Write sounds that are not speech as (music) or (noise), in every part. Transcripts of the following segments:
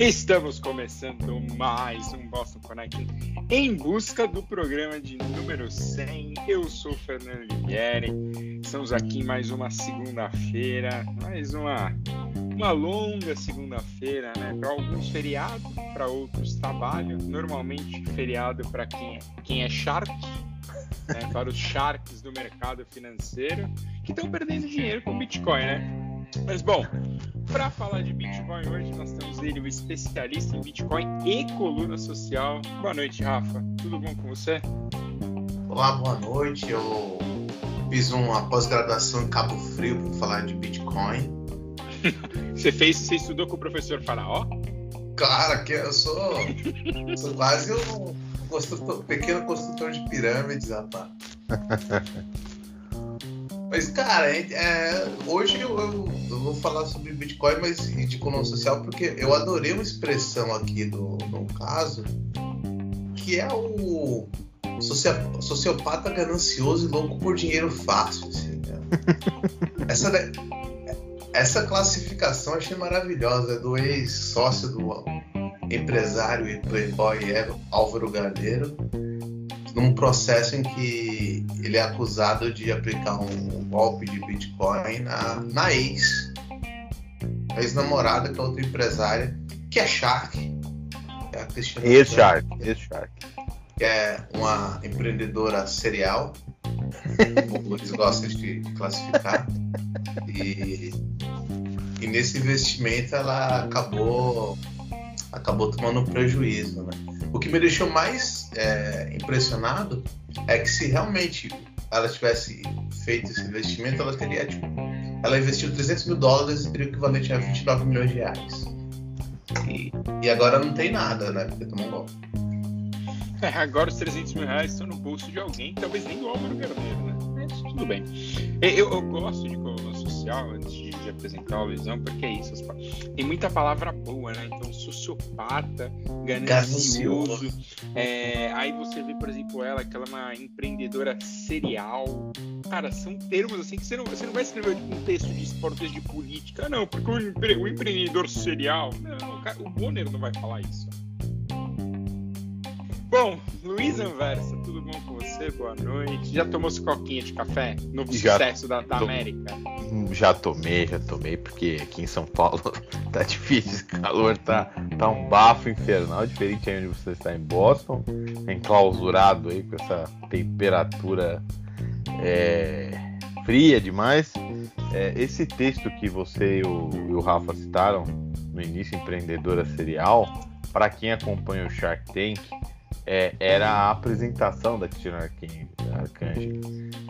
Estamos começando mais um Boston Connect em busca do programa de número 100. Eu sou Fernando Livieri. Estamos aqui em mais uma segunda-feira, mais uma uma longa segunda-feira, né? Para alguns feriado, para outros trabalho. Normalmente feriado para quem é, quem é shark, né? (laughs) para os sharks do mercado financeiro que estão perdendo dinheiro com Bitcoin, né? Mas bom, para falar de Bitcoin hoje, nós temos ele, o especialista em Bitcoin e coluna social. Boa noite, Rafa. Tudo bom com você? Olá, boa noite. Eu fiz uma pós-graduação em Cabo Frio para falar de Bitcoin. (laughs) você fez, você estudou com o professor Faraó? Claro que eu sou, sou quase um construtor, pequeno construtor de pirâmides, rapaz. (laughs) Mas, cara, é, é, hoje eu, eu, eu, vou falar sobre Bitcoin, mas de coluna social, porque eu adorei uma expressão aqui do, no caso, que é o sociopata ganancioso e louco por dinheiro fácil. Assim, né? (laughs) essa, essa classificação achei maravilhosa, é do ex-sócio do empresário e playboy Álvaro Galheiro num processo em que ele é acusado de aplicar um golpe de Bitcoin na, na ex, a ex-namorada, que é outra empresária, que é Shark. É a Cristina. Ex-Shark, ex-Shark. Que é uma empreendedora serial, como eles gostam de classificar. E, e nesse investimento ela acabou acabou tomando prejuízo, né? O que me deixou mais é, impressionado é que se realmente ela tivesse feito esse investimento, ela teria, tipo, ela investiu 300 mil dólares e teria o equivalente a 29 milhões de reais. E, e agora não tem nada, né? Porque tomou um golpe. É, agora os 300 mil reais estão no bolso de alguém, talvez nem do Álvaro Garneiro, né? Mas tudo bem. Eu, eu gosto de antes de, de apresentar o Luizão, porque é isso. Tem muita palavra boa, né? Então, sociopata, ganancioso. É, aí você vê, por exemplo, ela, que ela é uma empreendedora serial. Cara, são termos assim que você não, você não vai escrever tipo, um texto de esportes de política, não, porque o, empre, o empreendedor serial. Não, o Bonner não vai falar isso. Bom, Luiz Anversa, tudo bom com você? Boa noite. Já tomou sua coquinha de café? Novo já sucesso da, da América? Já tomei, já tomei, porque aqui em São Paulo (laughs) tá difícil, o calor tá, tá um bafo infernal, diferente aí onde você está em Boston, enclausurado aí com essa temperatura é, fria demais. É, esse texto que você e o, e o Rafa citaram no início, Empreendedora Serial, para quem acompanha o Shark Tank, é, era a apresentação da Cristina Arcangel.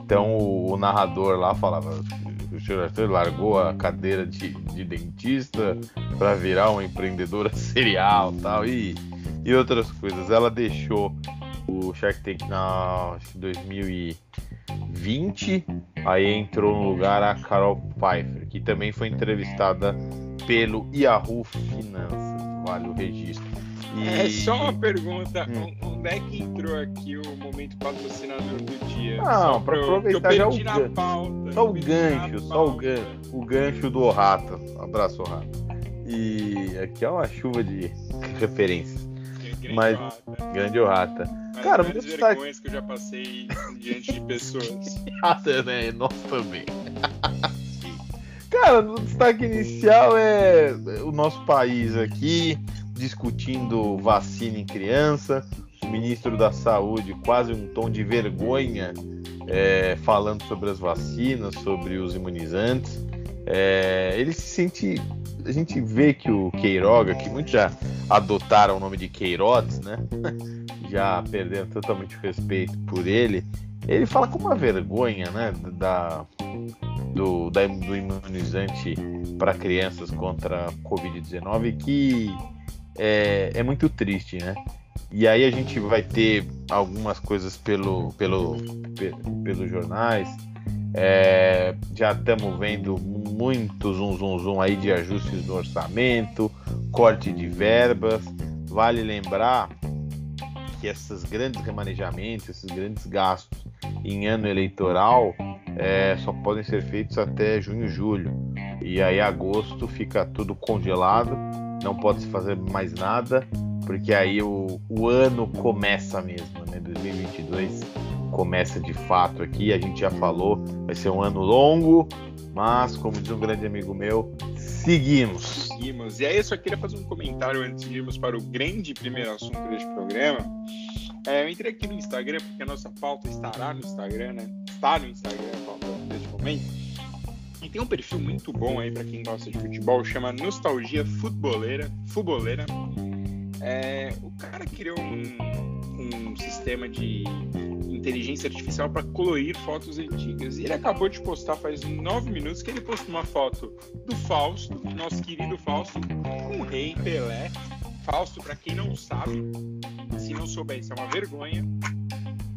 Então o, o, narrador lá falava: o Cristina Arcangel largou a cadeira de, de dentista para virar uma empreendedora (laughs) serial tal, e, e outras coisas. Ela deixou o Shark Tank na acho que 2020, aí entrou no lugar a Carol Pfeiffer, que também foi entrevistada pelo Yahoo Finanças, vale o registro. E... É só uma pergunta: hum. onde é que entrou aqui o momento patrocinador do dia? Não, para aproveitar já o, pauta, só o gancho, só o gancho, o gancho do Rata. Um abraço, Rata. E aqui é uma chuva de referências. Grande Mas Rata. grande Rata. Mas Cara, meu destaque... que eu já passei diante de pessoas. (laughs) Rata, né? Nós também. (laughs) Cara, o destaque inicial é o nosso país aqui, discutindo vacina em criança, o ministro da Saúde quase um tom de vergonha é, falando sobre as vacinas, sobre os imunizantes. É, ele se sente. A gente vê que o Queiroga, que muitos já adotaram o nome de Queiroz, né? (laughs) já perdendo totalmente o respeito por ele, ele fala com uma vergonha, né? Da, do, da, do imunizante para crianças contra a Covid-19 que é, é muito triste, né? E aí a gente vai ter algumas coisas pelo, pelo, pelos jornais. É, já estamos vendo muito zum, zum aí de ajustes no orçamento, corte de verbas. Vale lembrar que esses grandes remanejamentos, esses grandes gastos em ano eleitoral é, só podem ser feitos até junho, julho. E aí agosto fica tudo congelado não pode se fazer mais nada, porque aí o, o ano começa mesmo, né? 2022 começa de fato aqui. A gente já falou, vai ser um ano longo, mas como diz um grande amigo meu, seguimos. Seguimos. E aí eu só queria fazer um comentário antes de irmos para o grande primeiro assunto deste programa. É, eu entrei aqui no Instagram, porque a nossa pauta estará no Instagram, né? Está no Instagram a pauta neste momento. E tem um perfil muito bom aí para quem gosta de futebol, chama Nostalgia Futeboleira. Fuboleira. É, o cara criou um, um sistema de inteligência artificial para colorir fotos antigas. E ele acabou de postar faz nove minutos que ele postou uma foto do Fausto, nosso querido Fausto, com o rei Pelé. Fausto, para quem não sabe, se não souber, isso é uma vergonha.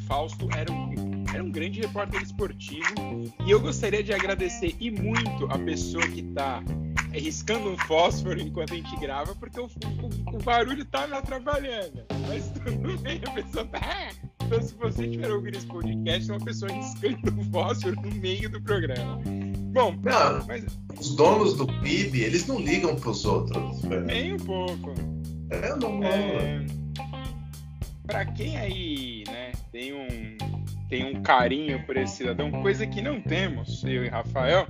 Fausto era um, era um grande repórter esportivo e eu gostaria de agradecer e muito a pessoa que está riscando um fósforo enquanto a gente grava, porque o, o, o barulho tá me atrapalhando. Mas tudo bem, a pessoa tá. Então, se você estiver ouvindo esse podcast, é uma pessoa riscando um fósforo no meio do programa. Bom, não, mas... os donos do PIB, eles não ligam pros outros. Nem um pouco. É, não é... Pra quem aí, né, tem um, tem um carinho por esse cidadão, coisa que não temos, eu e Rafael,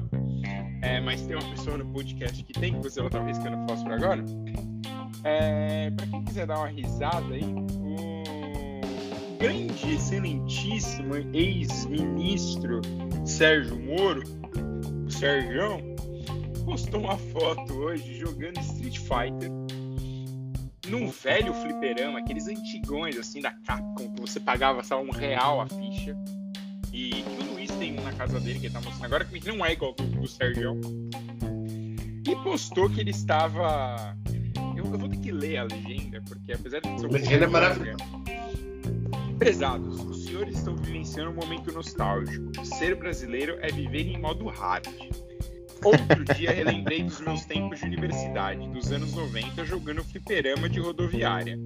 é, mas tem uma pessoa no podcast que tem, você ela tá riscando fósforo agora. É, pra quem quiser dar uma risada aí, o grande, excelentíssimo ex-ministro Sérgio Moro, o Sérgio, postou uma foto hoje jogando Street Fighter num velho fliperama, aqueles antigões assim da Capcom, que você pagava só um real a ficha. E que o Luiz tem um na casa dele, que ele tá mostrando agora, que não é igual do, do Sérgio. E postou que ele estava. Eu, eu, vou ter que ler a legenda, porque apesar de ser. A legenda é maravilhosa. Prezados, os senhores estão vivenciando um momento nostálgico. Ser brasileiro é viver em modo hard. Outro dia relembrei dos meus tempos de universidade, dos anos 90, jogando fliperama de rodoviária.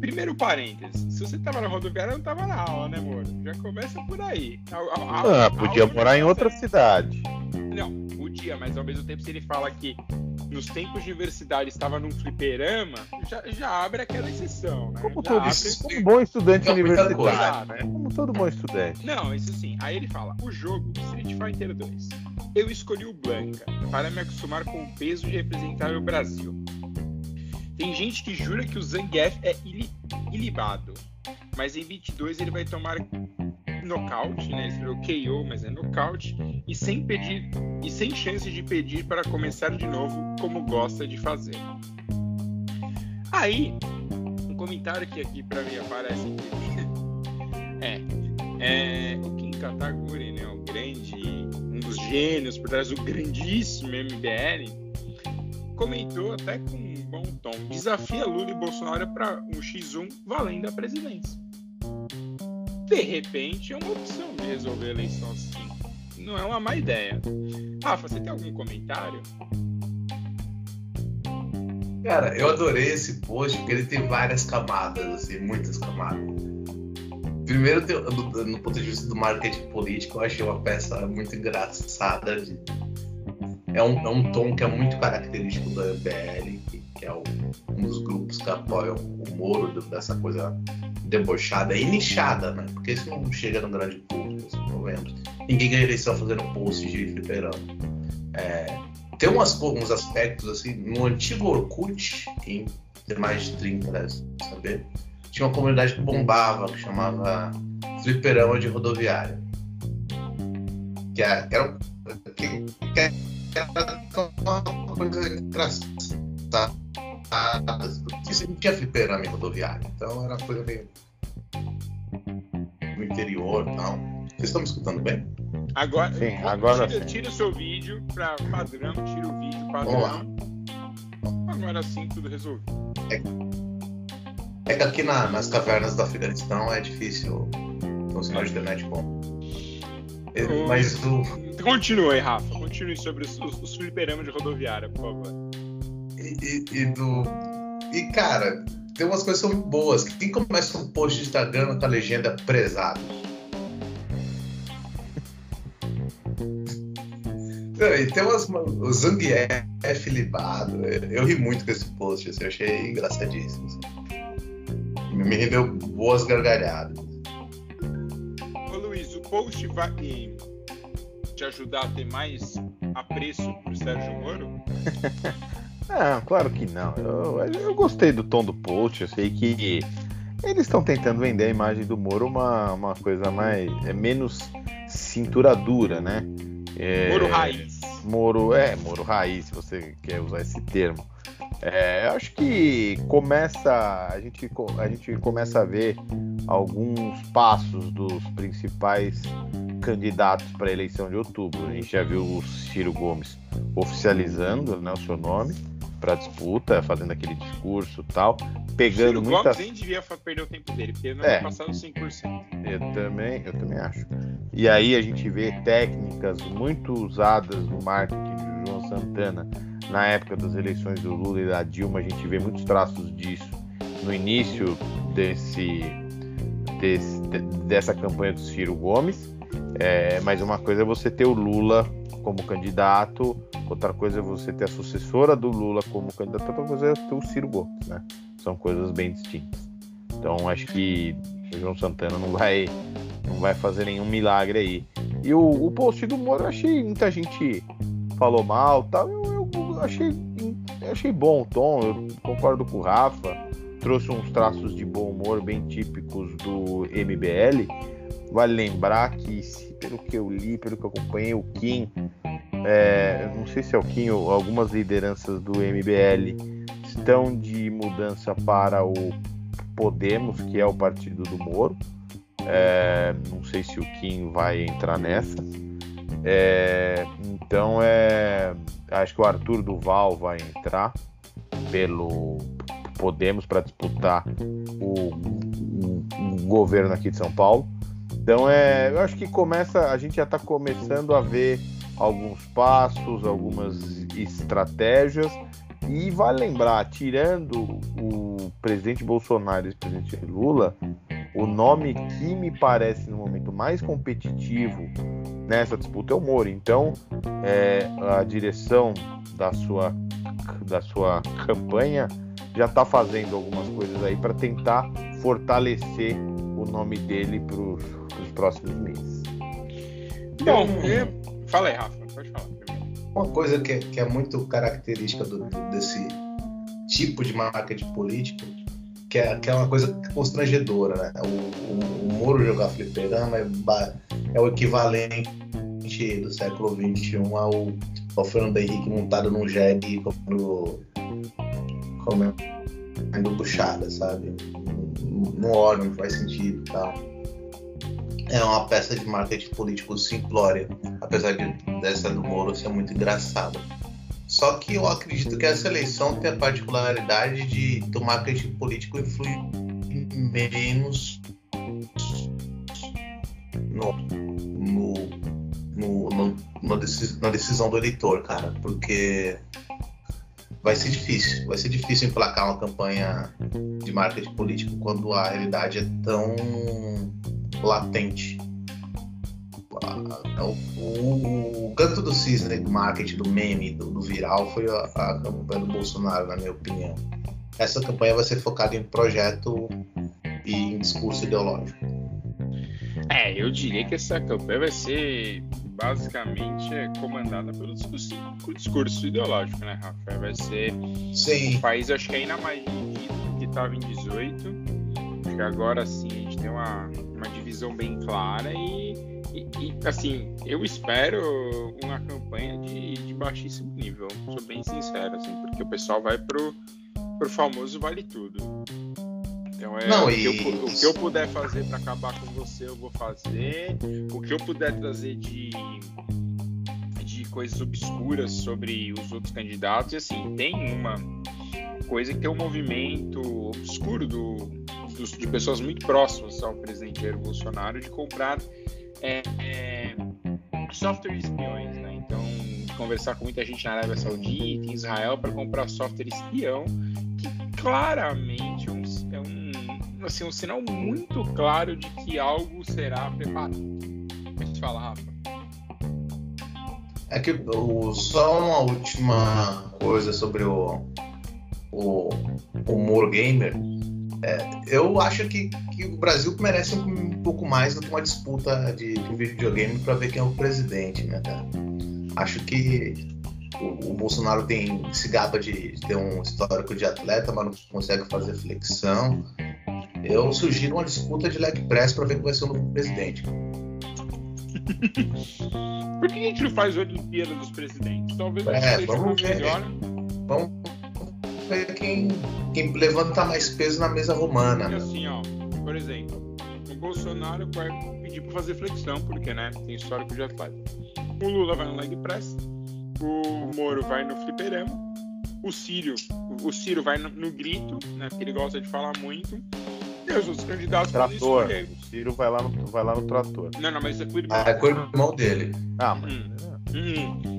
Primeiro parênteses, se você tava na rodoviária, não tava na aula, né, amor? Já começa por aí. A, a, ah, podia morar em outra cidade. Não, mas ao mesmo tempo, se ele fala que nos tempos de universidade estava num fliperama, já, já abre aquela exceção, né? Como, todo, abre... como bom estudante universitário, né? Como todo bom estudante. Não, isso sim. Aí ele fala: o jogo Street Fighter 2. Eu escolhi o Blanca para me acostumar com o peso de representar o Brasil. Tem gente que jura que o Zangief é ili ilibado, mas em 22 ele vai tomar nocaute, né? Ele KO, mas é nocaute, e sem pedir e sem chance de pedir para começar de novo, como gosta de fazer. Aí, um comentário que aqui para mim aparece (laughs) é, é o Kim Kataguri, né? O grande, um dos gênios por trás do grandíssimo MBL, comentou até com bom tom: desafia Lula e Bolsonaro para um X1 valendo a presidência de repente é uma opção de resolver a eleição assim. Não é uma má ideia. Rafa, você tem algum comentário? Cara, eu adorei esse post porque ele tem várias camadas, assim, muitas camadas. Primeiro, no ponto de vista do marketing político, eu achei uma peça muito engraçada. É, um, é um tom que é muito característico do MBL, que é um dos grupos que apoiam o Moro, dessa coisa debochada e nichada, né? Porque isso não chega no grande público, pelo menos. Ninguém ganha eleição fazendo post de fliperama. É, tem umas, uns aspectos, assim, no antigo Orkut, tem mais de 30 deve saber, tinha uma comunidade que bombava, que chamava Fliperama de Rodoviária. Que era, era, que, que era uma coisa engraçada porque não tinha fliperama em rodoviária. Então era uma coisa meio. no interior e tal. Vocês estão me escutando bem? Agora, Sim, agora tira, sim. tira o seu vídeo para padrão, tira o vídeo padrão. Agora sim, tudo resolvido. É, é que aqui na, nas cavernas do Afeganistão é difícil ter um sinal de internet bom. Mas o. Continue, Rafa. Continue sobre os, os, os fliperamas de rodoviária, por favor e, e, do. E, cara, tem umas coisas que são muito boas. Quem começa um post de Instagram com a legenda prezado? E tem umas. O Zangief libado. Eu ri muito com esse post, assim, eu achei engraçadíssimo. Assim. Me rendeu boas gargalhadas. Ô Luiz, o post vai te ajudar a ter mais apreço por Sérgio Moro? (laughs) Ah, claro que não. Eu, eu gostei do tom do post. Eu sei que eles estão tentando vender a imagem do Moro uma, uma coisa mais. É menos cintura dura, né? É, Moro raiz. Moro, é, Moro raiz, se você quer usar esse termo. É, eu acho que começa a gente, a gente começa a ver alguns passos dos principais candidatos para a eleição de outubro. A gente já viu o Ciro Gomes oficializando né, o seu nome para disputa, fazendo aquele discurso tal, pegando Ciro muitas. Gomes nem devia perder o tempo dele, porque ele não é. passado 100%. Eu também, eu também acho. E aí a gente vê técnicas muito usadas no marketing de João Santana na época das eleições do Lula e da Dilma, a gente vê muitos traços disso no início desse, desse dessa campanha do Ciro Gomes. É, mas uma coisa é você ter o Lula como candidato, outra coisa é você ter a sucessora do Lula como candidato, outra coisa é ter o Ciro Gomes, né? São coisas bem distintas. Então acho que o João Santana não vai, não vai fazer nenhum milagre aí. E o, o post do Moro, eu achei muita gente falou mal, tal. Eu, eu achei, eu achei bom o tom. Eu concordo com o Rafa. Trouxe uns traços de bom humor bem típicos do MBL. Vale lembrar que, pelo que eu li, pelo que eu acompanhei, o Kim, é, não sei se é o Kim ou algumas lideranças do MBL estão de mudança para o Podemos, que é o partido do Moro. É, não sei se o Kim vai entrar nessa. É, então é, acho que o Arthur Duval vai entrar pelo Podemos para disputar o, o, o, governo aqui de São Paulo. Então é, eu acho que começa, a gente já está começando a ver alguns passos, algumas estratégias e vale lembrar, tirando o presidente Bolsonaro e o presidente Lula, o nome que me parece no momento mais competitivo nessa disputa é o Moro. Então, é, a direção da sua, da sua campanha já está fazendo algumas coisas aí para tentar fortalecer o nome dele para próximos meses. Bom, fala aí, Rafa, pode falar. Uma coisa que é, que é muito característica do, desse tipo de marketing político que é, que é uma coisa constrangedora, né? O, o, o Moro jogar fliperama é, é o equivalente do século XXI ao, ao Fernando Henrique montado num jegue comendo, comendo buchada, sabe? No óleo, não faz sentido e tal. É uma peça de marketing político simplória, apesar de, dessa do Moro ser muito engraçada. Só que eu acredito que essa eleição tem a particularidade de do marketing político influir menos no, no, no, no, na decisão do eleitor, cara, porque vai ser difícil, vai ser difícil emplacar uma campanha de marketing político quando a realidade é tão latente. O, o, o canto do cisne do marketing, do meme, do, do viral foi a, a, campanha do Bolsonaro, na minha opinião. Essa campanha vai ser focada em projeto e em discurso ideológico. É, eu diria que essa campanha vai ser basicamente comandada pelo discurso, discurso ideológico, né, Rafael? Vai ser Sim. um país, acho que ainda mais dividido do que estava em 18. Acho que agora sim a gente tem uma, uma divisão bem clara e e, e, assim, eu espero uma campanha de, de, baixíssimo nível, sou bem sincero, assim, porque o pessoal vai pro, pro famoso vale tudo. Então é Não, o, que eu, o, que eu, puder fazer para acabar com você, eu vou fazer. O que eu puder trazer de, de coisas obscuras sobre os outros candidatos, e assim, tem uma coisa que é um movimento obscuro do, dos, de pessoas muito próximas ao presidente Jair Bolsonaro de comprar é, é, software espiões, né? Então, conversar com muita gente na Arábia Saudita, em Israel, para comprar software espião, que claramente assim, um sinal muito claro de que algo será preparado. Deixa eu falar, Rafa. É que só uma última coisa sobre o, o, Moro Gamer. É, eu acho que, que o Brasil merece um, pouco mais do que uma disputa de, de videogame para ver quem é o presidente, né, cara? Acho que o, o, Bolsonaro tem se gaba de, de, ter um histórico de atleta, mas não consegue fazer flexão. Eu sugiro uma disputa de leg press para ver quem vai ser o novo presidente. (laughs) Por que a gente não faz a Olimpíada dos Presidentes? Talvez é, vamos ver, melhor. Vamos ver quem, quem levanta mais peso na mesa romana. E assim, ó, por exemplo, o Bolsonaro vai pedir para fazer flexão, porque né, tem histórico de atleta. O Lula vai no leg press, o Moro vai no fliperama, o Círio, o Ciro vai no, no grito, né, porque ele gosta de falar muito, e os candidatos trator. Ciro vai lá, no, vai lá no trator. Não, não, mas é com o irmão. Ah, é com o irmão dele. Ah, mas... Hum. Hum.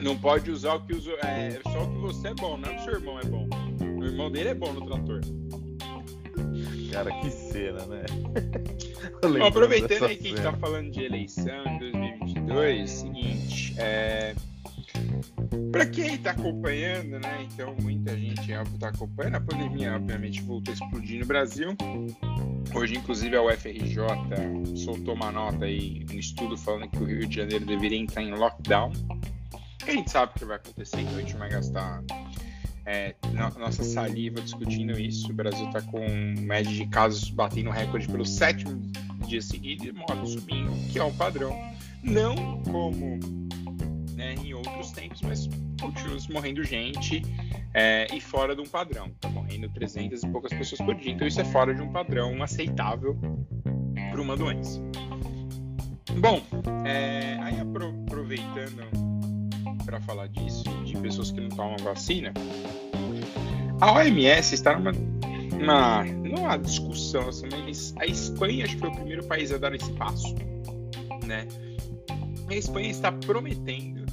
Não pode usar o que usa. É só o que você é bom, não é o seu irmão é bom. O irmão dele é bom no trator. Cara, que cena, né? (laughs) Bom, aproveitando aí que a gente tá falando de eleição em 2022, seguinte, é, para quem está acompanhando, né? Então muita gente está acompanhando. A pandemia, obviamente, voltou a explodir no Brasil. Hoje, inclusive, a UFRJ soltou uma nota aí, um estudo falando que o Rio de Janeiro deveria entrar em lockdown. A gente sabe o que vai acontecer, então a gente vai gastar é, nossa saliva discutindo isso. O Brasil está com média de casos batendo recorde pelo sétimo dia seguido e morte subindo, que é um padrão. Não como né, em outros tempos, mas continua morrendo gente é, e fora de um padrão. Está morrendo 300 e poucas pessoas por dia. Então isso é fora de um padrão aceitável para uma doença. Bom, é, aí aproveitando para falar disso, de pessoas que não tomam vacina, a OMS está numa, uma, não uma discussão, assim, mas a Espanha acho que foi o primeiro país a dar esse passo, né? A Espanha está prometendo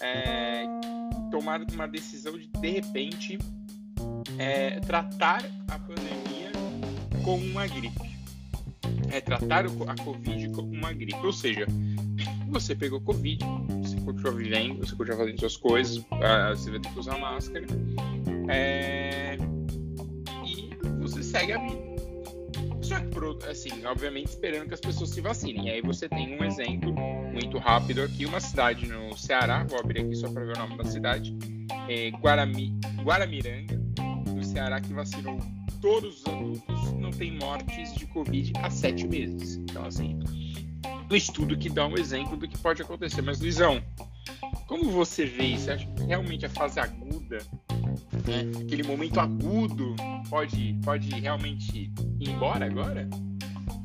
é, tomar uma decisão de, de repente, é, tratar a pandemia como uma gripe. É tratar a Covid como uma gripe. Ou seja, você pegou Covid, você continua vivendo, você continua fazendo suas coisas, ah, você vai ter que usar máscara. É, e você segue a vida. Que, assim, obviamente esperando que as pessoas se vacinem. E aí você tem um exemplo muito rápido aqui, uma cidade no Ceará, vou abrir aqui só para ver o nome da cidade, é Guarami, Guaramiranga, no Ceará, que vacinou todos os adultos, não tem mortes de Covid há sete meses. Então, assim, um estudo que dá um exemplo do que pode acontecer. Mas, Luizão, como você vê isso? Você acha que realmente a fase aguda né? Aquele momento agudo pode, pode realmente ir embora agora?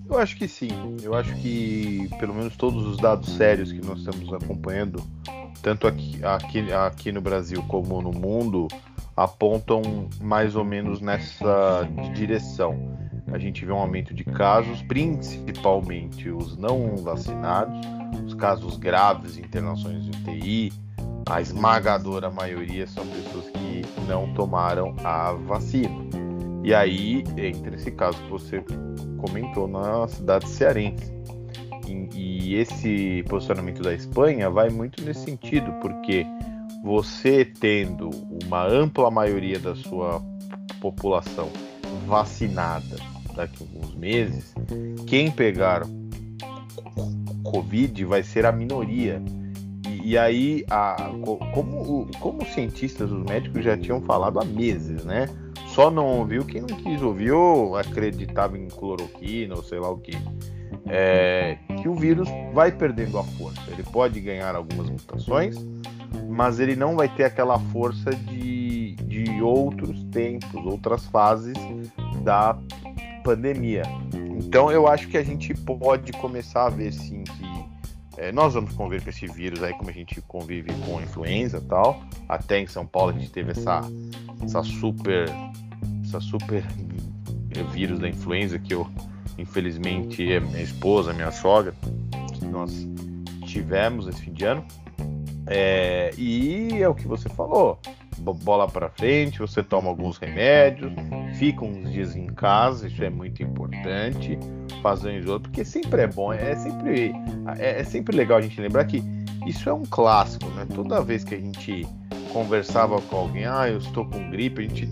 Eu acho que sim. Eu acho que pelo menos todos os dados sérios que nós estamos acompanhando, tanto aqui, aqui, aqui no Brasil como no mundo, apontam mais ou menos nessa direção. A gente vê um aumento de casos, principalmente os não vacinados, os casos graves, internações de UTI, a esmagadora maioria são pessoas que não tomaram a vacina. E aí entra esse caso que você comentou na cidade cearense. E, e esse posicionamento da Espanha vai muito nesse sentido, porque você tendo uma ampla maioria da sua população vacinada daqui a alguns meses, quem pegar Covid vai ser a minoria e aí, a, como, como os cientistas, os médicos já tinham falado há meses, né? Só não ouviu quem não quis ouvir ou acreditava em cloroquina ou sei lá o que. É, que o vírus vai perdendo a força. Ele pode ganhar algumas mutações, mas ele não vai ter aquela força de, de outros tempos, outras fases da pandemia. Então eu acho que a gente pode começar a ver sim que é, nós vamos conviver com esse vírus aí como a gente convive com influenza e tal. Até em São Paulo a gente teve essa, essa super essa super vírus da influenza que eu infelizmente é minha esposa, minha sogra, nós tivemos esse fim de ano. É, e é o que você falou, bola para frente, você toma alguns remédios, fica uns dias em casa, isso é muito importante, um isolamento, porque sempre é bom, é sempre, é, é, sempre legal a gente lembrar que Isso é um clássico, né? Toda vez que a gente conversava com alguém, ah, eu estou com gripe, a gente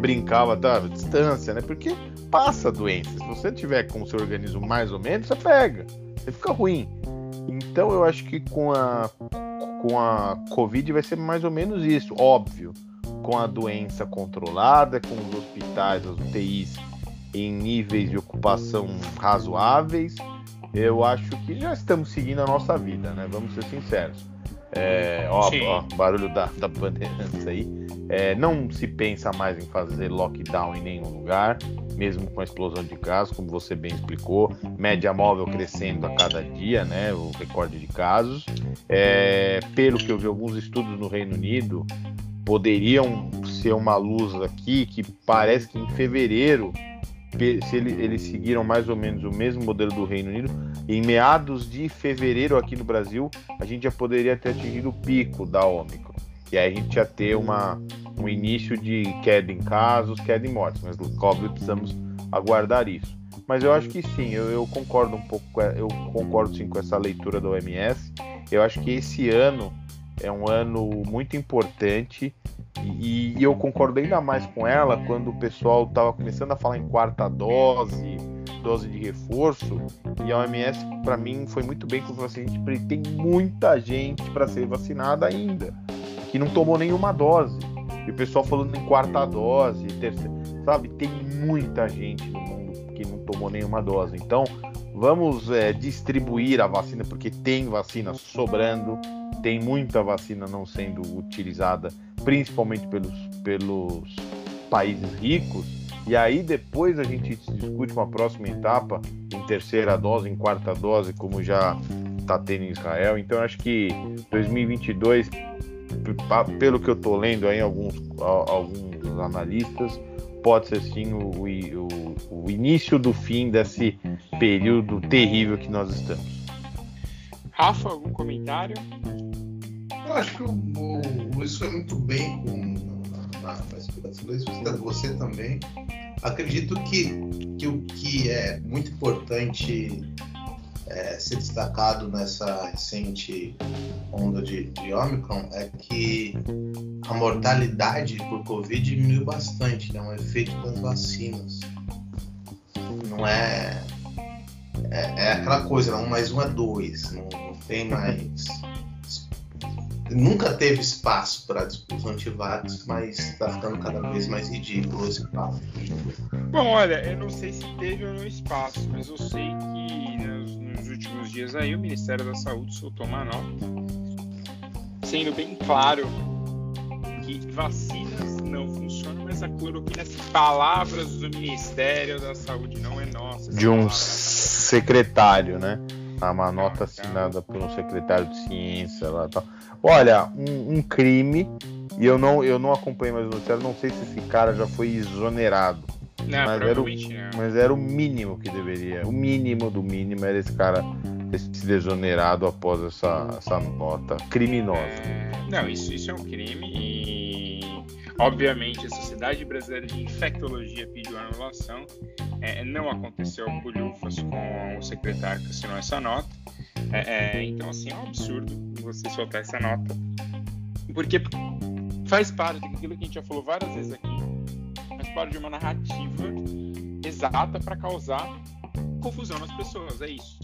brincava da distância, né? Porque passa a doença. Se você tiver com o seu organismo mais ou menos, você pega, você fica ruim. Então eu acho que com a com a Covid vai ser mais ou menos isso, óbvio, com a doença controlada, com os hospitais, as UTIs em níveis de ocupação razoáveis, eu acho que já estamos seguindo a nossa vida, né? Vamos ser sinceros. É, ó, ó, barulho da, da Bandeirantes aí. É, não se pensa mais em fazer lockdown em nenhum lugar, mesmo com a explosão de casos, como você bem explicou. Média móvel crescendo a cada dia, né? O recorde de casos. É, pelo que eu vi, alguns estudos no Reino Unido poderiam ser uma luz aqui que parece que em fevereiro se ele, eles seguiram mais ou menos o mesmo modelo do Reino Unido, em meados de fevereiro aqui no Brasil, a gente já poderia ter atingido o pico da Ômicron. E aí a gente ia ter uma, um início de queda em casos, queda em mortes. Mas, óbvio, precisamos aguardar isso. Mas eu acho que sim, eu, eu concordo um pouco, eu concordo sim com essa leitura da OMS. Eu acho que esse ano é um ano muito importante e, eu concordo ainda mais com ela quando o pessoal estava começando a falar em quarta dose, dose de reforço, e a OMS para mim foi muito bem quando falou assim, tem muita gente para ser vacinada ainda que não tomou nenhuma dose. E o pessoal falando em quarta dose, terceira, sabe? Tem muita gente no mundo que não tomou nenhuma dose. Então, vamos é, distribuir a vacina, porque tem vacina sobrando, tem muita vacina não sendo utilizada, principalmente pelos, pelos países ricos. E aí depois a gente discute uma próxima etapa em terceira dose, em quarta dose, como já está tendo em Israel. Então acho que 2022, pelo que eu estou lendo aí alguns alguns analistas, pode ser sim o, o, o início do fim desse período terrível que nós estamos. Rafa, algum comentário? Eu acho que o, o Luiz foi muito bem com, na, na explicação do você também. Acredito que, que o que é muito importante é, ser destacado nessa recente onda de, de Omicron é que a mortalidade por Covid diminuiu bastante, né? um efeito das vacinas. Não é. É, é aquela coisa, um mais um é dois, não, não tem mais. (laughs) Nunca teve espaço para discussão antivax, mas está ficando cada vez mais ridículo esse papo. Bom, olha, eu não sei se teve ou não espaço, mas eu sei que nos, nos últimos dias aí o Ministério da Saúde soltou uma nota sendo bem claro que vacinas não funcionam, mas a cloroquina, as palavras do Ministério da Saúde, não é nossa. De um secretário, né? Ah, uma nota assinada por um secretário de ciência lá tal. Olha, um, um, crime, e eu não, eu não acompanhei mais o noticiário, não sei se esse cara já foi exonerado. Não, mas, era o, mas era o mínimo que deveria. O mínimo do mínimo era esse cara ter se desonerado após essa, essa nota criminosa. É, não, isso, isso é um crime e obviamente a Sociedade Brasileira de Infectologia pediu anulação. É, não aconteceu Lufas com o secretário que assinou essa nota. É, é, então, assim, é um absurdo você soltar essa nota. Porque faz parte daquilo que a gente já falou várias vezes aqui. Parte de uma narrativa exata para causar confusão nas pessoas. É isso.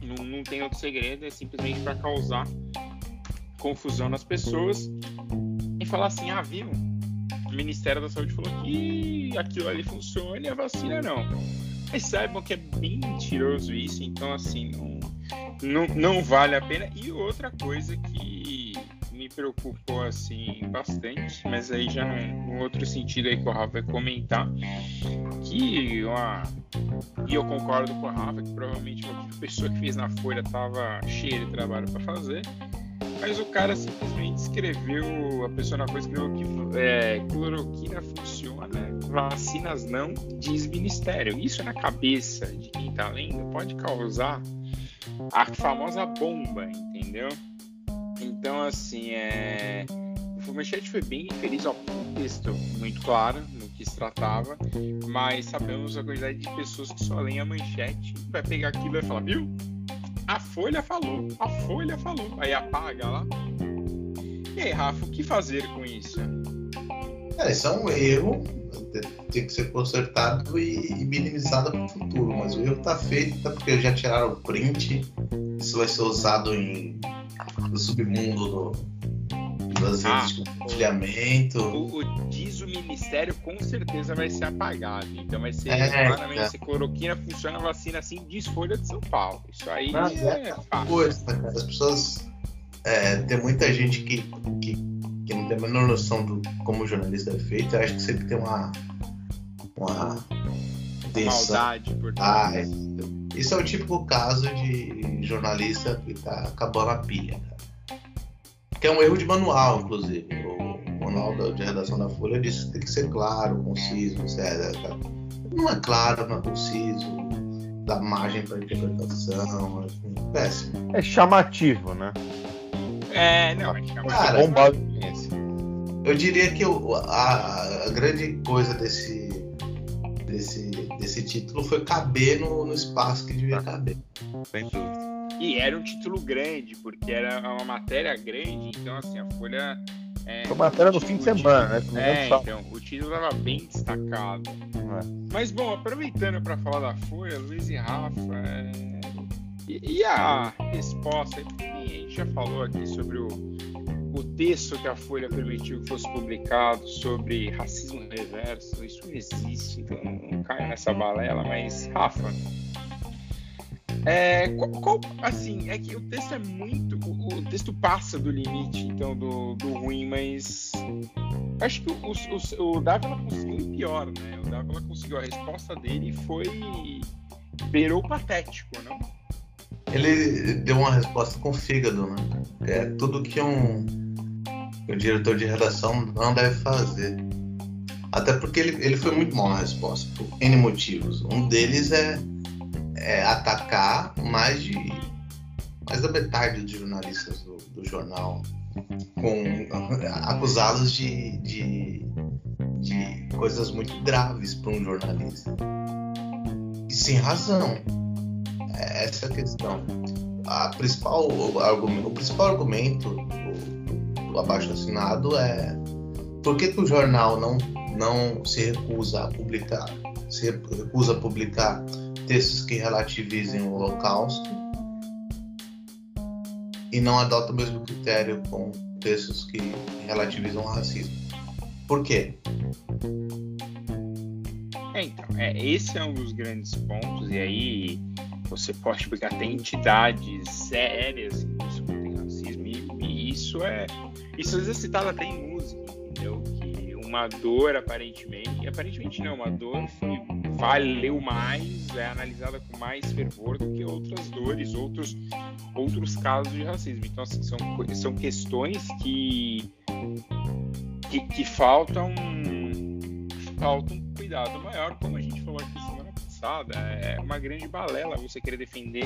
Não, não tem outro segredo, é simplesmente para causar confusão nas pessoas e falar assim: ah, viu? O Ministério da Saúde falou que aquilo ali funciona e a vacina não. Mas saibam que é bem mentiroso isso, então assim, não, não, não vale a pena. E outra coisa que preocupou assim bastante, mas aí já num, num outro sentido aí que o Rafa vai comentar, que uma, e eu concordo com a Rafa que provavelmente uma pessoa que fez na folha tava cheia de trabalho para fazer, mas o cara simplesmente escreveu, a pessoa na folha escreveu que é, cloroquina funciona, vacinas não, diz ministério. Isso na cabeça de quem tá lendo pode causar a famosa bomba, entendeu? Então, assim, é... o manchete foi bem infeliz, ó, um texto muito claro no que se tratava, mas sabemos a quantidade de pessoas que só leem a manchete, vai pegar aquilo e vai falar, viu? a Folha falou, a Folha falou, aí apaga lá. E aí, Rafa, o que fazer com isso? É, isso é um erro, tem que ser consertado e minimizado para o futuro, mas o erro está feito, até porque já tiraram o print, isso vai ser usado em, no submundo do, das ah, redes de compartilhamento. O, o, diz o Ministério com certeza vai ser apagado, então vai ser é, claramente, é. se cloroquina funciona a vacina assim, diz Folha de São Paulo, isso aí mas é, é fácil. Coisa, as pessoas, é, tem muita gente que, que que não tem a menor noção do como o jornalista é feito, eu acho que sempre tem uma. uma Maldade por ah, é. Isso é o típico caso de jornalista que tá acabando a pilha, cara. Que é um erro de manual, inclusive. O manual de redação da Folha diz que tem que ser claro, conciso, etc. Não é claro, não é conciso, dá margem para interpretação, enfim, péssimo. É chamativo, né? É, não, é chamativo. Cara, Bombado eu diria que o, a, a, grande coisa desse, desse, desse título foi caber no, no espaço que devia caber. Sem dúvida. E era um título grande, porque era uma matéria grande, então assim, a Folha. É, Foi matéria no fim de semana, né? É, então, o título estava bem destacado. É. Mas bom, aproveitando para falar da Folha, Luiz e Rafa, é... e, e, a resposta? A gente já falou aqui sobre o, o texto que a Folha permitiu que fosse publicado sobre racismo reverso, isso não existe, então não caio nessa balela, mas Rafa, é, qual, qual, assim, é que o texto é muito, o, o texto passa do limite, então, do, do ruim, mas acho que o, o, o Dávila conseguiu ir pior, né? O Dávila conseguiu, a resposta dele foi beirou patético, não? ele deu uma resposta com fígado, né? É tudo que um, um diretor de redação não deve fazer. Até porque ele, ele foi muito mal na resposta, por N motivos. Um deles é, é atacar mais de mais da metade dos jornalistas do, do jornal, com acusá-los de, de, de coisas muito graves para um jornalista. E sem razão é essa a questão. A principal, o, o principal argumento abaixo assinado é por que, que o jornal não, não se recusa a publicar, se recusa a publicar textos que relativizem o Holocausto e não adota o mesmo critério com textos que relativizam o racismo. Por quê? É, então, é, esse é um dos grandes pontos, e aí você pode pegar até entidades sérias que discutem racismo, e, e, isso é. Isso às vezes é citado até em música, entendeu? Que uma dor, aparentemente, aparentemente não, uma dor foi, valeu mais, é analisada com mais fervor do que outras dores, outros, outros casos de racismo. Então, assim, são, são questões que, que, que faltam, faltam um cuidado maior, como a gente falou aqui semana passada, é uma grande balela você querer defender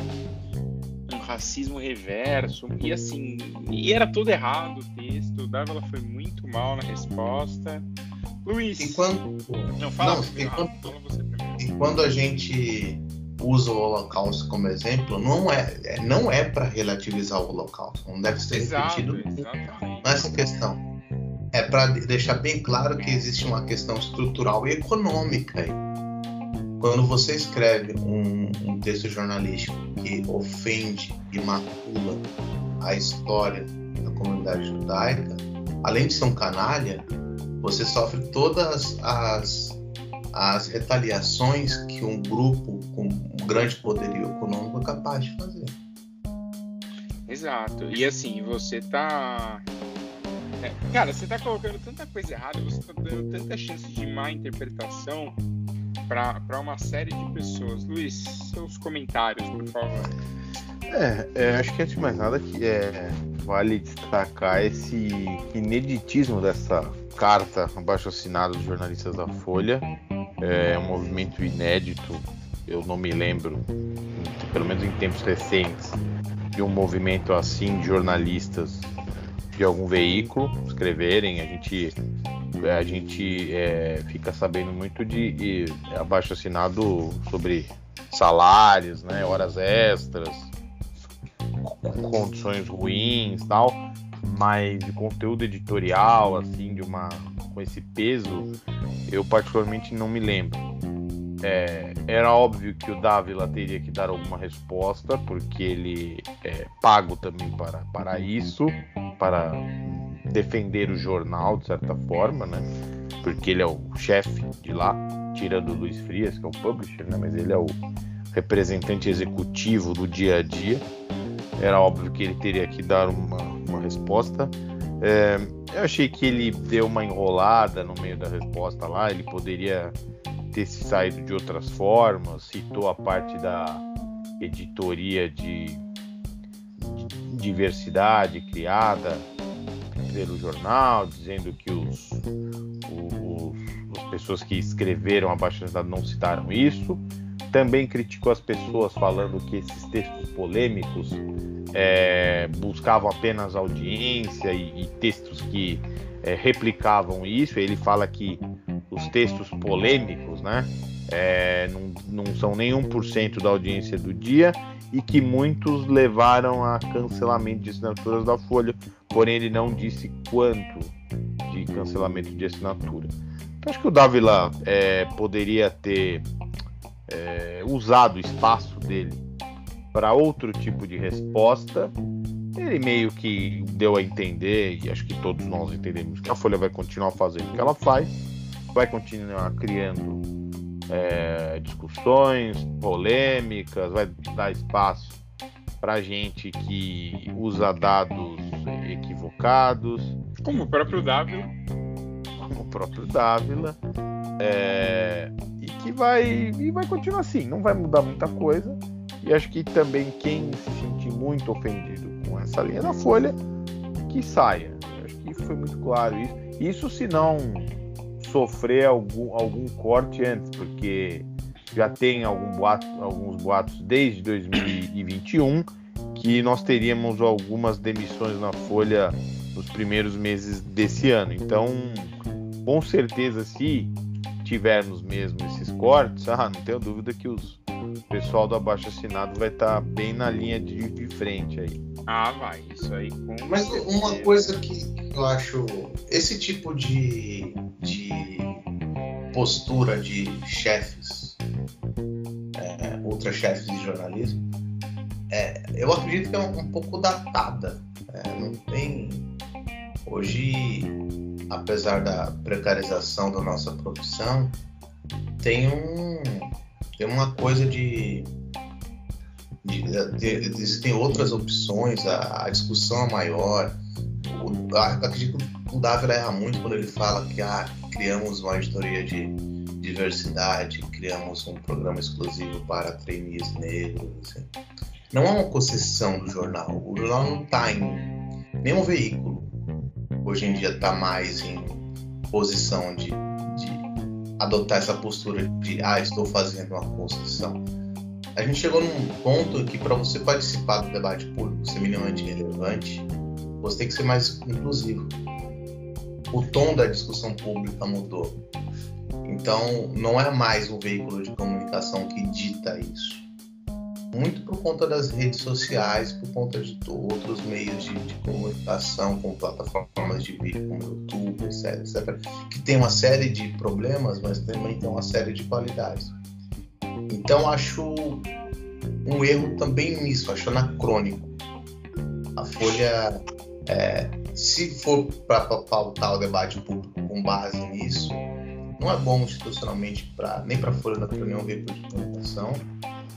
um racismo reverso. E assim, e era tudo errado o texto. O Dávila foi muito mal na resposta. Luiz. Enquanto. Não, fala, não, enquanto, fala você primeiro. Enquanto a gente usa o Holocausto como exemplo, não é, é não é para relativizar o Holocausto. Não deve ser Exato, repetido. Exatamente. Nessa questão. É para deixar bem claro que existe uma questão estrutural e econômica aí quando você escreve um, um, texto jornalístico que ofende e macula a história da comunidade judaica, além de ser um canalha, você sofre todas as, as retaliações que um grupo com um grande poderio econômico é capaz de fazer. Exato. E assim, você tá. É, cara, você tá colocando tanta coisa errada, você tá dando tanta chance de má interpretação para uma série de pessoas. Luiz, seus comentários, por favor. É, é, acho que antes de mais nada que é, vale destacar esse ineditismo dessa carta abaixo assinada dos jornalistas da Folha. É um movimento inédito, eu não me lembro, pelo menos em tempos recentes, de um movimento assim de jornalistas de algum veículo escreverem. A gente a gente é, fica sabendo muito de, de abaixo assinado sobre salários, né, horas extras, condições ruins tal, mas de conteúdo editorial, assim, de uma com esse peso, eu particularmente não me lembro. É, era óbvio que o Dávila teria que dar alguma resposta, porque ele é pago também para, para isso, para defender o jornal, de certa forma, né? Porque ele é o chefe de lá, tirando o Luiz Frias, que é o publisher, né? Mas ele é o representante executivo do dia a dia. Era óbvio que ele teria que dar uma, uma resposta. É, eu achei que ele deu uma enrolada no meio da resposta lá, ele poderia ter se saído de outras formas, citou a parte da editoria de, de diversidade criada pelo jornal, dizendo que os, os, as pessoas que escreveram a baixa necessidade não citaram isso. Também criticou as pessoas falando que esses textos polêmicos é, buscavam apenas audiência e, e textos que é, replicavam isso. Ele fala que os textos polêmicos, né, é, não, não são nem 1% da audiência do dia e que muitos levaram a cancelamento de assinaturas da Folha, porém ele não disse quanto de cancelamento de assinatura. Então, acho que o Davila é, poderia ter é, usado o espaço dele para outro tipo de resposta. Ele meio que deu a entender, e acho que todos nós entendemos, que a Folha vai continuar fazendo o que ela faz, vai continuar criando é, discussões, polêmicas, vai dar espaço para gente que usa dados equivocados. Como o próprio Dávila. Como o próprio Dávila. É, e que vai, e vai continuar assim, não vai mudar muita coisa. E acho que também quem se sentir muito ofendido com essa linha da Folha, que saia. Acho que foi muito claro isso. Isso se não sofrer algum, algum corte antes, porque já tem algum boato, alguns boatos desde 2021 que nós teríamos algumas demissões na Folha nos primeiros meses desse ano. Então, com certeza, se tivermos mesmo esses cortes, (laughs) ah, não tenho dúvida que os, o pessoal do abaixo assinado vai estar tá bem na linha de, de frente aí. Ah, vai, isso aí. Mas uma coisa que eu acho, esse tipo de, de postura de chefes, é, ultra chefes de jornalismo, é, eu acredito que é um, um pouco datada. É, não tem. Hoje, apesar da precarização da nossa profissão, tem um tem uma coisa de, existem outras opções, a, a discussão é maior. O, acredito que o Davi erra muito quando ele fala que ah, criamos uma editoria de diversidade, criamos um programa exclusivo para trainees negros. Assim. Não é uma concessão do jornal. O jornal não está em nenhum veículo. Hoje em dia está mais em posição de, de adotar essa postura de ah, estou fazendo uma concessão. A gente chegou num ponto que para você participar do debate público, ser minimamente relevante, você tem que ser mais inclusivo. O tom da discussão pública mudou. Então, não é mais um veículo de comunicação que dita isso. Muito por conta das redes sociais, por conta de outros meios de, de comunicação, como plataformas de vídeo como YouTube, etc, etc, que tem uma série de problemas, mas também tem uma série de qualidades. Então, acho um erro também nisso, acho anacrônico. A Folha, é, se for para pautar o debate público com base nisso, não é bom institucionalmente pra, nem para a Folha, para nenhum veículo de comunicação.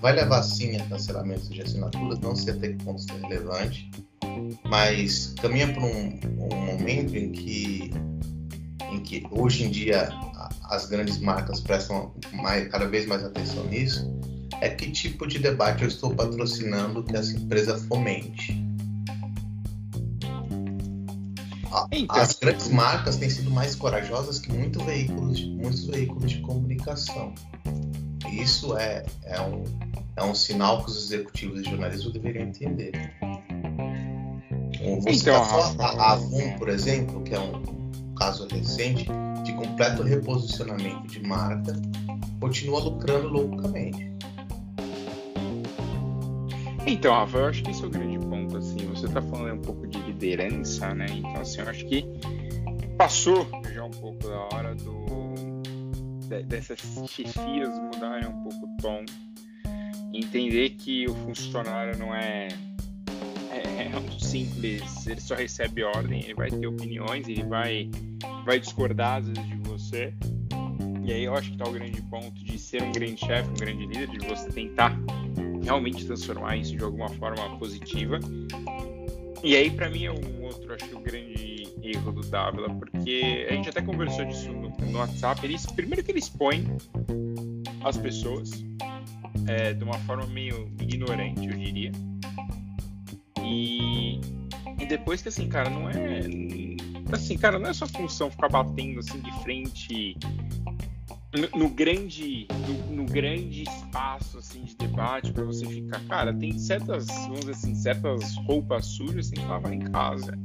Vai levar sim a cancelamento de assinaturas, não sei até que ponto isso é relevante, mas caminha para um, um, momento em que, em que hoje em dia as grandes marcas prestam mais, cada vez mais atenção nisso, é que tipo de debate eu estou patrocinando que essa empresa fomente. Então. As grandes marcas têm sido mais corajosas que muitos veículos, muitos veículos de comunicação. Isso é, é, um, é um sinal que os executivos de jornalismo deveriam entender. Você então, a, Avon, por exemplo, que é um caso recente de completo reposicionamento de marca, continua lucrando loucamente. Então, Rafa, eu acho que esse é o grande ponto, assim, você tá falando um pouco liderança, né? Então, assim, eu acho que passou já um pouco da hora do dessas chefias mudarem um pouco o tom, entender que o funcionário não é é, é um simples, ele só recebe ordem, ele vai ter opiniões, ele vai vai discordar às vezes de você. E aí eu acho que tá o grande ponto de ser um grande chefe, um grande líder, de você tentar realmente transformar isso de alguma forma positiva. E aí, para mim, é um outro, acho que o grande erro do Dávila, porque a gente até conversou disso no, no WhatsApp. Eles, primeiro que ele expõe as pessoas é, de uma forma meio ignorante, eu diria. E, e depois que, assim, cara, não é. Assim, cara, não é sua função ficar batendo assim de frente no, grande no, no, grande espaço assim de debate para você ficar cara tem certas vamos dizer assim certas roupas sujas tem que lavar em casa.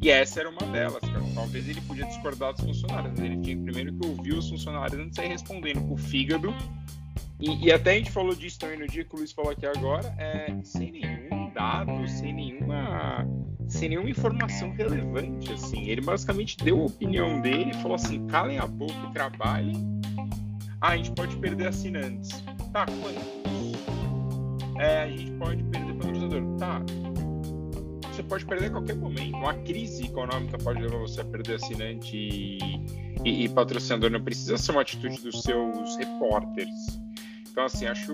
E essa era uma delas cara. talvez ele podia discordar dos funcionários mas ele tinha primeiro que ouvir os funcionários antes de sair respondendo com o fígado. E, e, até a gente falou disso também no dia que o Luiz falou aqui agora é sem nenhum dado sem nenhuma sem nenhuma informação relevante assim. Ele basicamente deu a opinião dele falou assim calem a boca e trabalhem ah, a gente pode perder assinantes. Tá, quantos? É, a gente pode perder patrocinador. Tá. Você pode perder a qualquer momento. Uma crise econômica pode levar você a perder assinante e, e, e patrocinador. Não precisa ser uma atitude dos seus repórteres. Então, assim, acho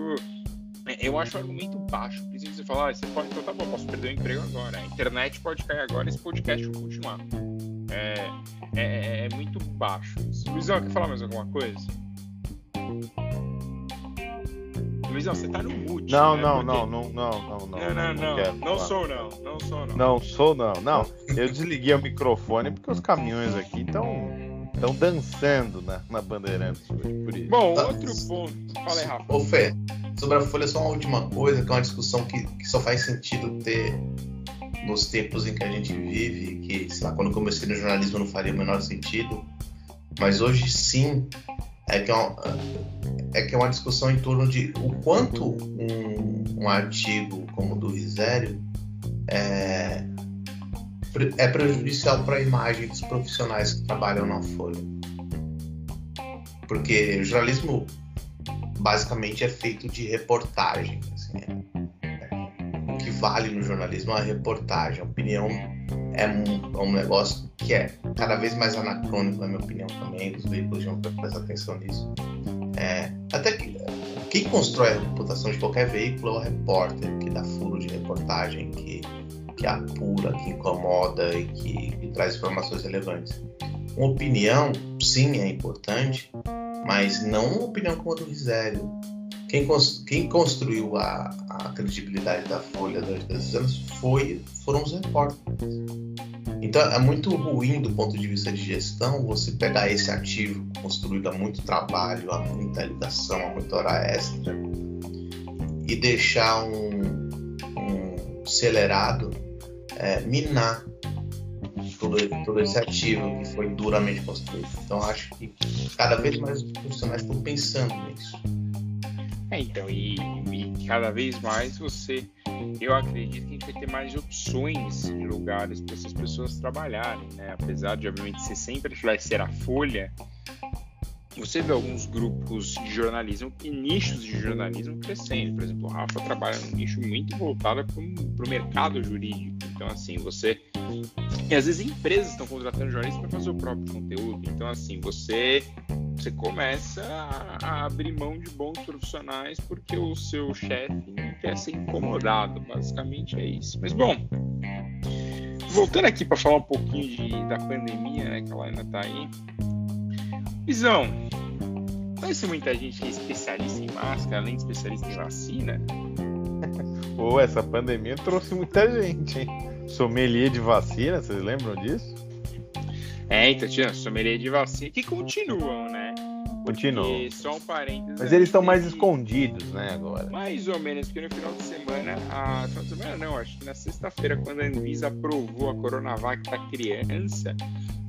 eu acho o argumento baixo. Precisa você falar, ah, você pode, então tá bom, posso perder o emprego agora. A internet pode cair agora, esse podcast vai continuar. É, é, é muito baixo. Luizão, quer falar mais alguma coisa? Luizão, você tá no mute. Não, né? não, Porque... não, não, não, não, não. Não, não, não. Não, não sou, não. Não sou, não. Não sou, não. Não, eu desliguei o microfone porque os caminhões aqui estão estão dançando na, na Bandeirantes por isso. Bom, outro ponto. Fala aí, Rafa. Ô, Fê, sobre a Folha, só uma última coisa, que é uma discussão que, que só faz sentido ter nos tempos em que a gente vive, que, sei lá, quando comecei no jornalismo não faria o menor sentido, mas hoje sim é que é uma, é, que é uma discussão em torno de o quanto um, um artigo como o do Risério é, é prejudicial para a imagem dos profissionais que trabalham na Folha. Porque o jornalismo basicamente é feito de reportagem. Assim, é, o que vale no jornalismo é a reportagem. A opinião é um, é um negócio que é cada vez mais anacrônico, na minha opinião, também. Os veículos vão prestar atenção nisso. É, até que quem constrói a reputação de qualquer veículo é o repórter, que dá furo de reportagem, que, que apura, que incomoda e que, que traz informações relevantes. Uma opinião, sim, é importante, mas não uma opinião como a do Risério. Quem, quem construiu a, a credibilidade da Folha durante esses anos foi, foram os repórteres. Então é muito ruim do ponto de vista de gestão você pegar esse ativo construído há muito trabalho, há muita ligação, há muita hora extra e deixar um, um acelerado é, minar todo, todo esse ativo que foi duramente construído. Então acho que cada vez mais os profissionais estão pensando nisso. É, então, e, e, cada vez mais você, eu acredito que a gente vai ter mais opções de lugares para essas pessoas trabalharem, né? Apesar de, obviamente, ser sempre vai ser a folha, você vê alguns grupos de jornalismo e nichos de jornalismo crescendo. Por exemplo, o Rafa trabalha num nicho muito voltado para o mercado jurídico. Então, assim, você. E às vezes empresas estão contratando jornalistas para fazer o próprio conteúdo. Então, assim, você você começa a, abrir mão de bons profissionais porque o seu chefe não quer ser incomodado. Basicamente é isso. Mas bom, voltando aqui para falar um pouquinho de, da pandemia, né, que ela ainda está aí. Visão, conhece muita gente que é especialista em máscara, além de especialista em vacina? (laughs) Pô, essa pandemia trouxe muita gente, hein? Sommelier de vacina, vocês lembram disso? É, então tinha sommelier de vacina que continuam, né? Continuam. Só um parênteses. Mas eles estão mais escondidos, né, agora? Mais ou menos, porque no final de semana, a final de semana não, acho que na sexta-feira, quando a Anvisa aprovou a Coronavac para criança,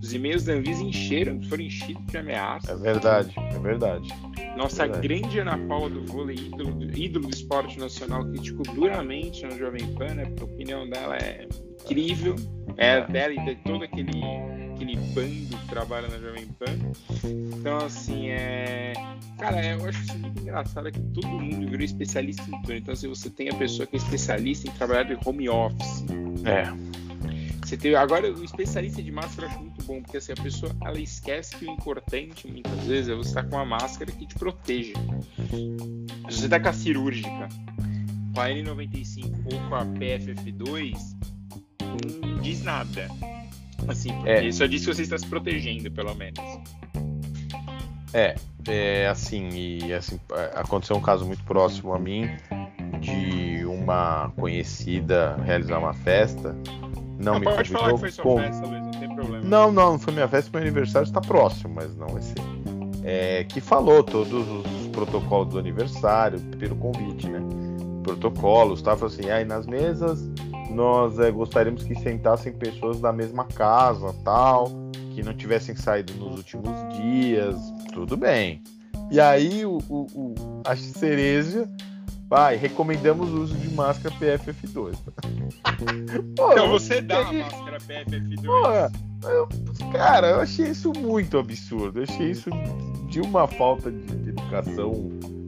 os e-mails da Anvisa encheram, foram enchidos de ameaças. É verdade, é verdade. Nossa Verdade. grande Ana Paula do vôlei, ídolo, ídolo do esporte nacional, criticou duramente no Jovem Pan, né? Porque a opinião dela é incrível. É dela e de todo aquele, aquele bando que trabalha na Jovem Pan. Então, assim, é. Cara, eu acho isso muito engraçado é que todo mundo virou especialista em tudo. Então, se você tem a pessoa que é especialista em trabalhar de home office. É. Você tem, agora, o especialista de máscara eu acho muito bom, porque assim, a pessoa ela esquece que o importante, muitas vezes, é você estar com uma máscara que te proteja. Se você está com a cirúrgica, com a N95 ou com a PFF2, não diz nada. Assim, é. só diz que você está se protegendo, pelo menos. É, é assim, e assim, aconteceu um caso muito próximo a mim de uma conhecida realizar uma festa não, não me pode falar que foi sua com... festa, Luiz, não tem problema. Não, não, não foi minha festa, meu aniversário está próximo, mas não vai ser. É, que falou todos os protocolos do aniversário, pelo convite, né? Protocolos, tá? Falou assim, aí nas mesas nós é, gostaríamos que sentassem pessoas da mesma casa, tal, que não tivessem saído nos últimos dias, tudo bem. E aí o, o, o a cereja Vai, recomendamos o uso de máscara PFF2. (laughs) Pô, então você dá a máscara PFF2. Pô, eu, cara, eu achei isso muito absurdo. Eu achei isso de uma falta de educação uh,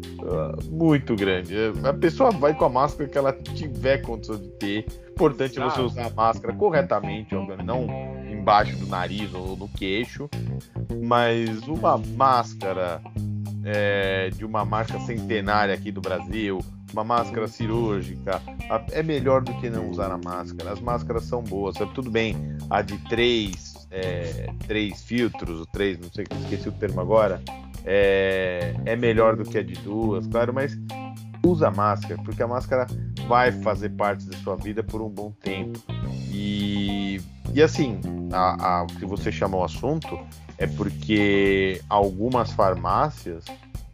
muito grande. A pessoa vai com a máscara que ela tiver condição de ter. Importante é você usar a máscara corretamente, não embaixo do nariz ou no queixo. Mas uma máscara é, de uma marca centenária aqui do Brasil, uma máscara cirúrgica, é melhor do que não usar a máscara. As máscaras são boas, sabe? tudo bem. A de três, é, três filtros, o três, não sei, esqueci o termo agora, é, é melhor do que a de duas, claro, mas usa a máscara, porque a máscara vai fazer parte da sua vida por um bom tempo. E, e assim, a, a, o que você chamou o assunto é porque algumas farmácias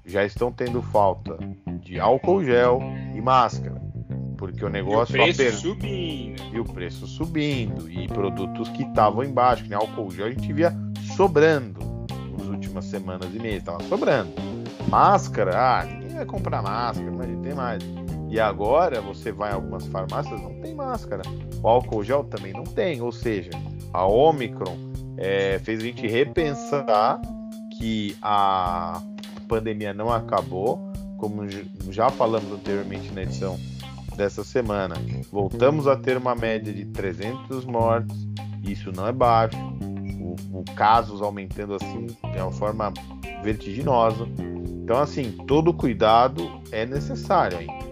já estão tendo falta de álcool gel e máscara. Porque o negócio. E o preço aper... subindo. E o preço subindo. E produtos que estavam embaixo, que nem álcool gel a gente via sobrando últimas semanas e meses. Estava sobrando. Máscara, ah, ninguém vai comprar máscara, mas tem mais. E agora você vai em algumas farmácias, não tem máscara. O álcool gel também não tem. Ou seja, a Omicron é, fez a gente repensar que a pandemia não acabou, como já falamos anteriormente na edição dessa semana. Voltamos a ter uma média de 300 mortes, isso não é baixo. O, casos aumentando assim de uma forma vertiginosa. Então, assim, todo cuidado é necessário ainda.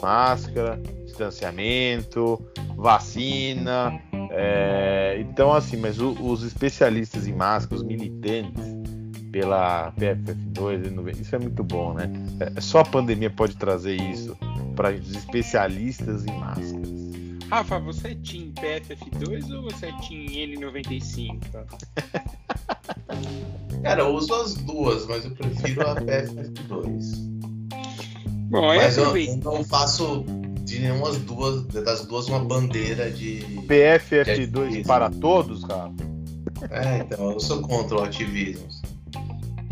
Máscara, distanciamento, vacina, é, então, assim, mas o, os especialistas em máscaras, os militantes pela PFF2, isso é muito bom, né? É, só a pandemia pode trazer isso para os especialistas em máscaras. Rafa, você é Team PFF2 ou você é Team N95? (laughs) Cara, eu uso as duas, mas eu prefiro a PFF2. Bom, mas eu, eu não faço de nenhuma duas, das duas uma bandeira de. PFF2 de para todos, cara. É, então, eu sou contra o ativismo.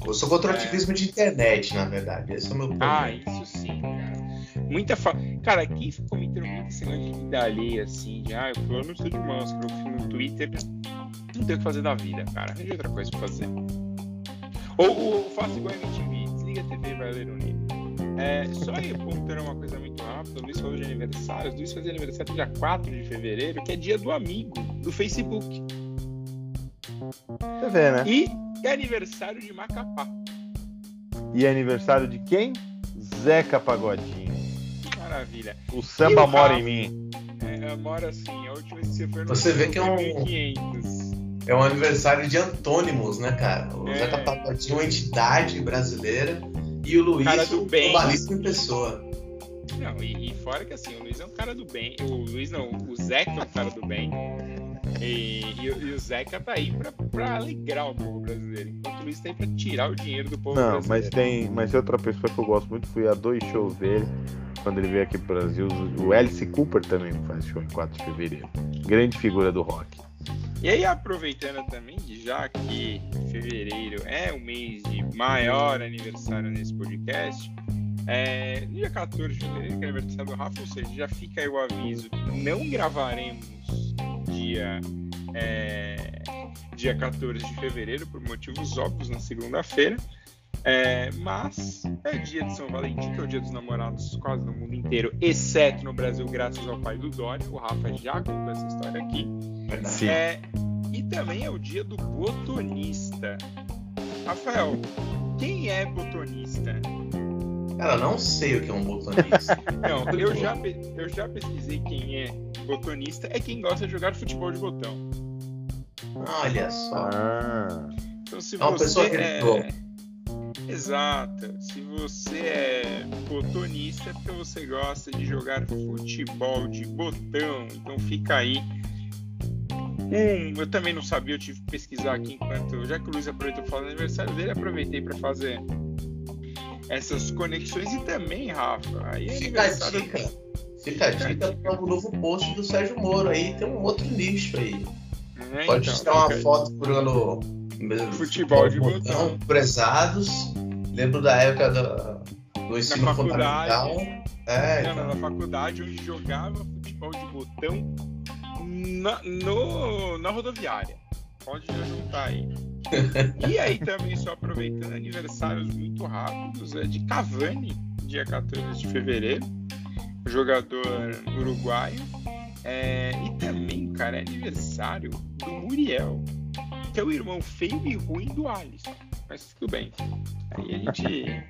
Eu sou contra o é. ativismo de internet, na verdade. Esse é o meu ponto. Ah, isso sim. Muita fa... Cara, quem ficou me muito esse negócio de vida alheia, assim, de ah, eu não sou de máscara, eu fui no Twitter, não tem o que fazer da vida, cara. Arranja outra coisa pra fazer. Ou, ou faço igual a MTV, desliga a TV e vai ler um livro. É, só aí apontando uma coisa muito rápida, o Luiz falou de aniversário. O Luiz fazia aniversário dia 4 de fevereiro, que é dia do amigo, do Facebook. Você vê, né? E é aniversário de Macapá. E é aniversário de quem? Zeca Pagodinho. Maravilha. O samba o mora Rafa, em mim. É, mora assim. A última vez que você foi no Você vê que é um. 1500. É um aniversário de antônimos, né, cara? O é... Zeca Pagodinho é uma entidade brasileira e o Luiz, cara do bem. em pessoa. Não, e, e, fora que assim, o Luiz é um cara do bem. O Luiz não, o Zeca é um cara do bem. E, e, e o Zeca tá aí pra, pra, alegrar o povo brasileiro. Enquanto o Luiz tá aí pra tirar o dinheiro do povo não, brasileiro. Mas tem. Mas outra pessoa que eu gosto muito fui a dois shows dele. Quando ele veio aqui pro Brasil. O Alice Cooper também faz show em 4 de fevereiro. Grande figura do rock. E aí, aproveitando também, já que fevereiro é o mês de maior aniversário nesse podcast. É, dia 14 de fevereiro, que é aniversário do Rafa, ou seja, já fica aí o aviso não gravaremos dia, é, dia 14 de fevereiro, por motivos óbvios, na segunda-feira. É, mas é dia de São Valentim, que é o dia dos namorados quase no mundo inteiro, exceto no Brasil, graças ao pai do Dória. O Rafa já contou essa história aqui. Sim. É, e também é o dia do botonista. Rafael, quem é botonista? Cara, não sei o que é um botonista. (laughs) Não, eu já, pe- eu já pesquisei quem é botonista. É quem gosta de jogar futebol de botão. Olha só. Ah, Então, se É você pessoa que é... Exato. Se você é botonista, é porque você gosta de jogar futebol de botão. Então fica aí. Um, eu também não sabia, eu tive que pesquisar aqui enquanto. Já que o Luiz aproveitou para falar do aniversário dele, aproveitei para fazer essas conexões. E também, Rafa, aí é Fica a dica. Fica a dica para o novo post do Sérgio Moro aí. Tem um outro nicho aí. né? Pode Então, tirar uma aí. foto procurando Futebol de botão. Prezados. Lembro da época do, do ensino fundamental. É, Não, então. na faculdade onde jogava futebol de botão na, no, na rodoviária. Pode juntar aí. E aí também, só aproveitando aniversários muito rápidos, é de Cavani, dia 14 de fevereiro, jogador uruguaio. É, e também, cara, é aniversário do Muriel, que é o irmão feio e ruim do Alisson. Mas tudo bem. Aí a gente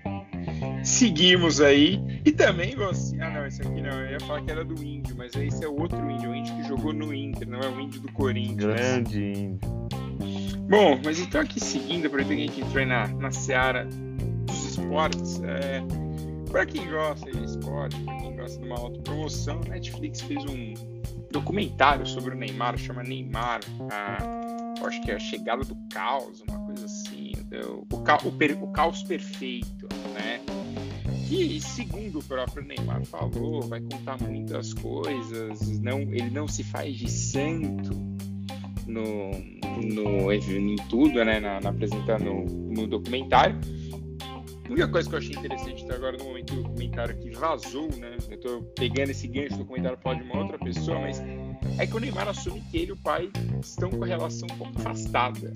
seguimos aí. E também você. Ah, não, esse aqui não. Eu ia falar que era do índio, mas esse é outro índio, o índio que jogou no Inter, não é o índio do Corinthians. grande índio. Bom, mas então aqui seguindo, aproveitando que a gente entrou na, na seara dos esportes, é, para quem gosta de esporte, para quem gosta de uma autopromoção, a Netflix fez um documentário sobre o Neymar, chama Neymar, a, acho que é a chegada do caos, uma coisa assim, o, o o caos perfeito, né? Que, segundo o próprio Neymar falou, vai contar muitas coisas, não, ele não se faz de santo, no, no em tudo, né, na, na apresentar no, documentário. A única coisa que eu achei interessante até agora no momento do documentário que vazou, né? Eu tô pegando esse gancho do documentário falar de uma outra pessoa, mas é que o Neymar assume que ele e o pai estão com a relação um pouco afastada.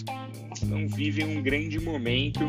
Não vivem um grande momento.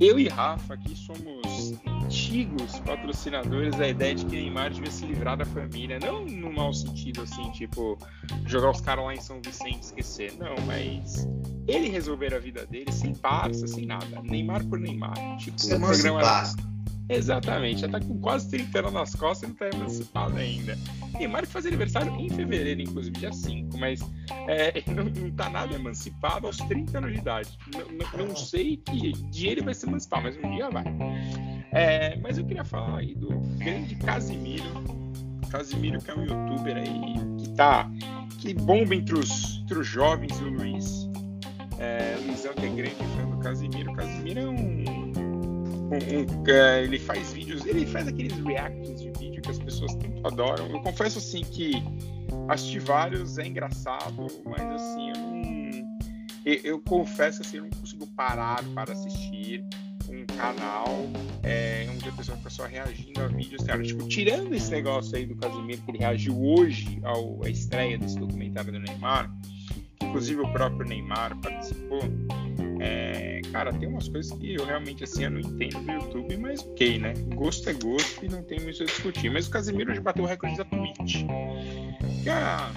Eu e Rafa aqui somos antigos patrocinadores da ideia de que Neymar devia se livrar da família. Não no mau sentido, assim, tipo, jogar os caras lá em São Vicente e esquecer. Não, mas ele resolver a vida dele sem Barça, sem nada. Neymar por Neymar. Tipo, o programa emancipar. (laughs) Exatamente, já tá com quase 30 anos nas costas e não tá emancipado ainda. Neymar que faz aniversário em fevereiro, inclusive, dia 5, mas é, (laughs) não, não tá nada emancipado aos 30 anos de idade. Não, não- sei que dia ele vai se emancipar, mas um dia vai. É, mas eu queria falar aí do grande Casimiro. Casimiro que é um youtuber aí que tá. que bomba entre os, entre os jovens e o Luiz. É, o Luizão que é grande fã do Casimiro. Casimiro é um ele faz vídeos, ele faz aqueles reacts de vídeo que as pessoas tanto adoram. Eu confesso assim que assistir vários é engraçado, mas assim, eu não. Eu, eu confesso assim, eu não consigo parar para assistir um canal é, onde a pessoa fica só reagindo a vídeos. Cara, tipo, tirando esse negócio aí do Casimiro que ele reagiu hoje ao, à estreia desse documentário do Neymar, que inclusive o próprio Neymar participou. É, cara, tem umas coisas que eu realmente assim eu não entendo do YouTube, mas ok, né? Gosto é gosto e não tem muito a discutir. Mas o Casemiro hoje bateu o recorde da Twitch. Que a,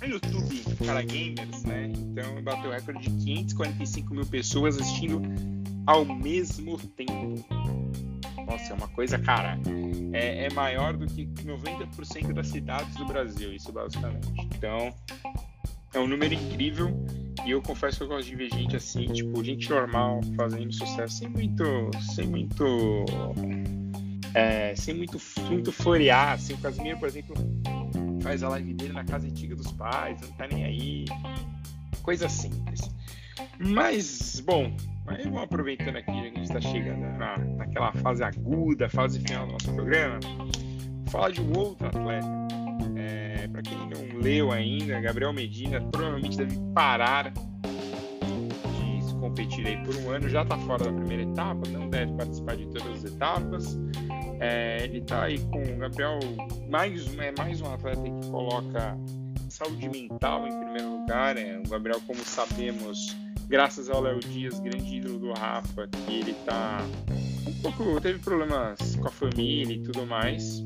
a YouTube para gamers, né? Então bateu o recorde de 545 mil pessoas assistindo ao mesmo tempo. Nossa, é uma coisa, cara. É, é maior do que 90% das cidades do Brasil, isso basicamente. Então, é um número incrível. E eu confesso que eu gosto de ver gente assim, tipo, gente normal fazendo sucesso sem muito. sem muito. é, sem muito, muito florear. Assim, o Casimiro, por exemplo, faz a live dele na casa antiga dos pais, não tá nem aí. Coisa simples. Mas, bom, aí vamos aproveitando aqui, já que a gente está chegando na, naquela fase aguda, fase final do nosso programa, falar de um outro atleta. É, para quem não leu ainda, Gabriel Medina provavelmente deve parar de competir aí por um ano, já está fora da primeira etapa, não deve participar de todas as etapas. É, ele está aí com o Gabriel, mais, é mais um atleta que coloca saúde mental em primeiro lugar. É, o Gabriel, como sabemos, graças ao Léo Dias, grande ídolo do Rafa, que ele está um pouco teve problemas com a família e tudo mais.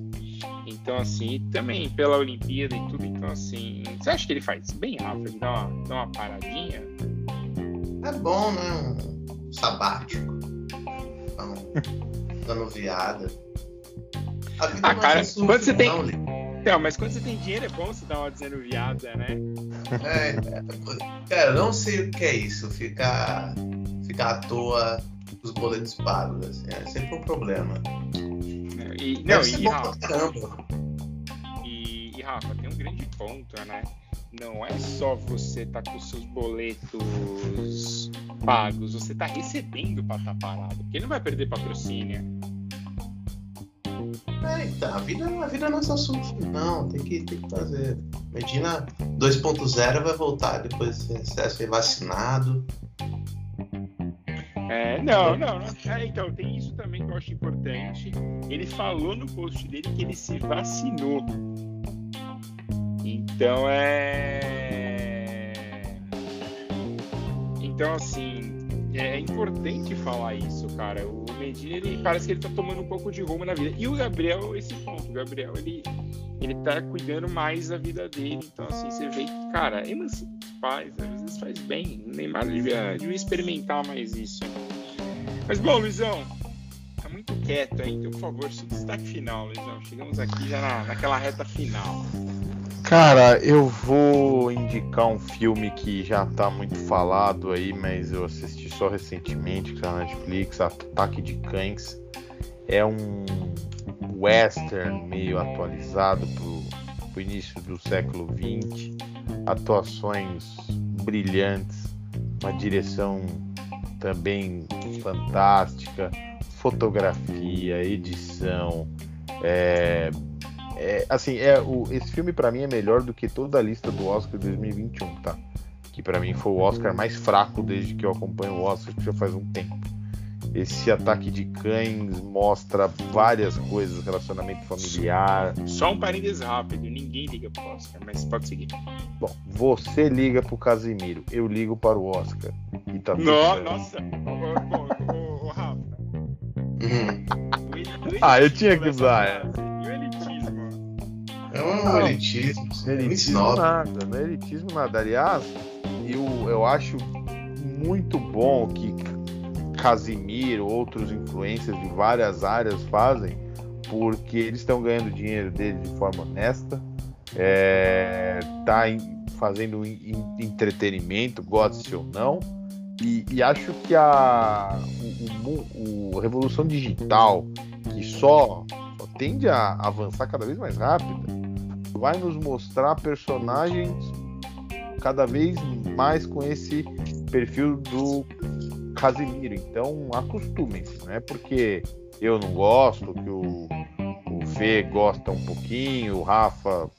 Então, assim, também pela Olimpíada e tudo, então, assim, você acha que ele faz bem, Rafa? Ele dá uma, dá uma paradinha? É bom, né? Um sabático. Dando, (laughs) dando viada. A vida ah, cara, é surf, quando você tem. Não, mas quando você tem dinheiro é bom você dar uma dizendo viada, né? É, é, cara, eu não sei o que é isso, ficar, ficar à toa os boletos pagos, assim, é sempre um problema. E, não, e, Rafa, e, e, Rafa, tem um grande ponto, né? Não é só você tá com seus boletos pagos, você tá recebendo para estar tá parado, porque não vai perder patrocínio. É, então, a vida, a vida não é só surf, não, tem que, tem que fazer. Medina 2.0 vai voltar depois de ser vacinado. É, não, não, não. É, então, tem isso também que eu acho importante. Ele falou no post dele que ele se vacinou. Então é. Então, assim, é importante falar isso, cara. O Medina, ele parece que ele tá tomando um pouco de rumo na vida. E o Gabriel, esse ponto, o Gabriel, ele, ele tá cuidando mais da vida dele. Então, assim, você vê que, cara, emancipa os pais, às vezes faz bem. O Neymar devia, devia experimentar mais isso. Mas bom, Luizão, tá muito quieto aí, então por favor, seu destaque final, Luizão. Chegamos aqui já na, naquela reta final. Cara, eu vou indicar um filme que já tá muito falado aí, mas eu assisti só recentemente, que tá na Netflix, Ataque de Cães. É um western meio atualizado pro, pro início do século XX. Atuações brilhantes, uma direção também fantástica, fotografia, edição, é, é, assim, é o, esse filme para mim é melhor do que toda a lista do Oscar 2021, tá? Que para mim foi o Oscar mais fraco desde que eu acompanho o Oscar, que já faz um tempo. Esse ataque de cães mostra várias coisas, relacionamento familiar. Só um parênteses rápido, ninguém liga pro Oscar, mas pode seguir. Bom, você liga pro Casimiro, eu ligo para o Oscar. E tá no, nossa, ô, Rafa. Uhum. ah, eu tinha que usar, é. E o elitismo? É um elitismo. Elitismo nada, não é elitismo nada. Aliás, eu, eu acho muito bom que Casimiro, outros influencers de várias áreas fazem, porque eles estão ganhando dinheiro deles de forma honesta, é, tá em, fazendo entretenimento, goste ou não, e, e acho que a o, o, o, revolução digital, que só, só tende a avançar cada vez mais rápida, vai nos mostrar personagens cada vez mais com esse perfil do Casimiro. Então acostumem-se, não é porque eu não gosto, que o, o Fê gosta um pouquinho, o Rafa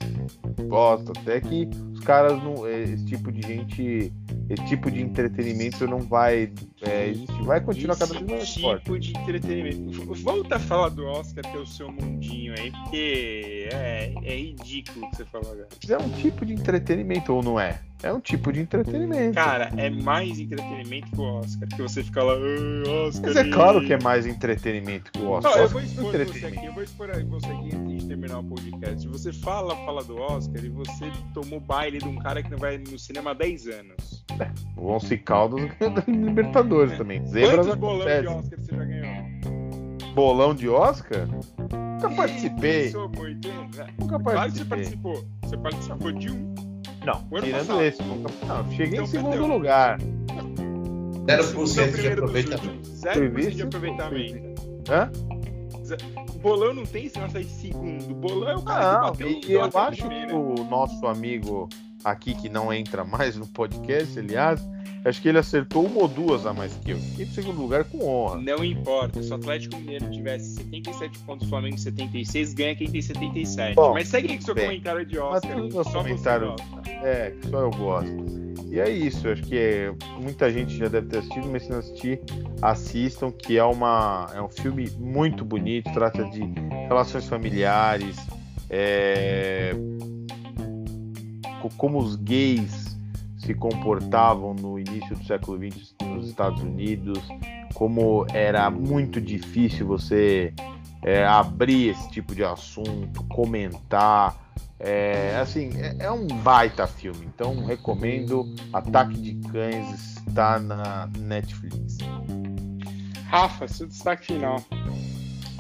gosta, até que os caras não. Esse tipo de gente esse tipo de entretenimento não vai é, existir. Vai continuar cada vez mais tipo forte. de entretenimento. Volta a falar do Oscar ter o seu mundinho aí, porque é, é ridículo o que você falou agora. É um tipo de entretenimento, ou não é? É um tipo de entretenimento. Cara, é mais entretenimento que o Oscar. Que você fica lá, Oscar. Mas é claro que é mais entretenimento que o Oscar. Não, eu vou expor você aqui, eu vou expor você aqui antes de terminar o podcast. Você fala, fala do Oscar e você tomou baile de um cara que não vai no cinema há 10 anos. É, o Once Caldas (laughs) ganhou Libertadores é. também. Zebras Quantos bolão de Oscar você já ganhou? Bolão de Oscar? Nunca participei. Muito, Nunca participei. Claro que você participou. Você participou de um. Não, tirando passado. esse. Não, cheguei então, em segundo perdeu. lugar. 0% de aproveitamento. 0% de aproveitamento. Hã? O bolão não tem esse nosso aí segundo. O bolão é o cara não, que bateu e eu acho que o nosso amigo aqui que não entra mais no podcast, aliás, acho que ele acertou uma ou duas a mais que eu. Fiquei em segundo lugar com honra. Não importa, se o Atlético Mineiro tivesse 77 pontos, o Flamengo 76, ganha quem tem 77. Bom, Mas segue aí com seu bem. comentário de Mas Oscar. no só comentário. É, que só eu gosto. E é isso, acho que é- muita gente já deve ter assistido, mas se não assistir, assistam, que é, uma, é um filme muito bonito, trata de relações familiares, é, co- como os gays se comportavam no início do século XX nos Estados Unidos, como era muito difícil você é, abrir esse tipo de assunto, comentar. É, assim, é, é um baita filme, então recomendo. Ataque de Cães está na Netflix. Rafa, seu destaque final.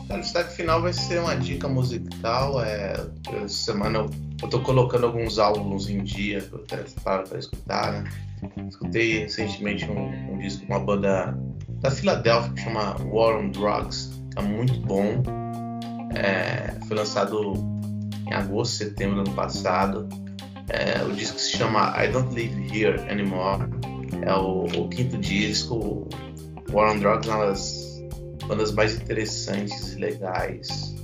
O destaque final vai ser uma dica musical. É, essa semana eu, eu tô colocando alguns álbuns em dia parar pra escutar, né? Escutei recentemente um, um disco de uma banda da Filadélfia que chama War on Drugs, que é muito bom. É, foi lançado em agosto, setembro do ano passado. É, o disco se chama I Don't Live Here Anymore. É o, o quinto disco. War on Drugs é uma das bandas mais interessantes e legais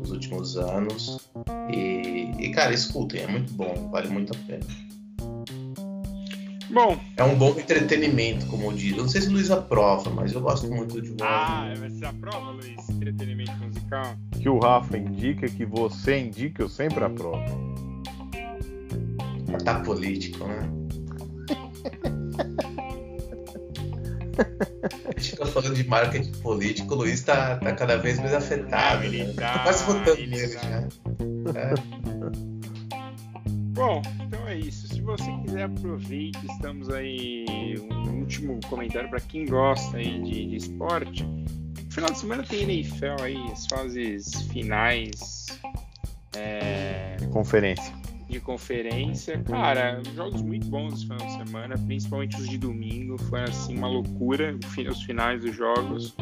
dos últimos anos. E, e, cara, escutem, é muito bom, vale muito a pena. Bom, É um bom entretenimento, como eu digo. Eu não sei se o Luiz aprova, mas eu gosto muito de War ah, vai ser a prova, Luiz? Entretenimento musical. Que o Rafa indica, que você indica, eu sempre aprovo. Tá político, né? (laughs) A gente tá falando de marketing político, o Luiz tá, tá cada vez mais afetado. Ele né? tá, Tô quase votando ele nele tá. já. É. Bom, então é isso. Se você quiser, aproveite. Estamos aí. Um último comentário para quem gosta aí de, de esporte. No final de semana tem NFL aí, as fases finais é, Conferência. De conferência. Cara, jogos muito bons esse final de semana, principalmente os de domingo. Foi assim uma loucura os finais dos jogos.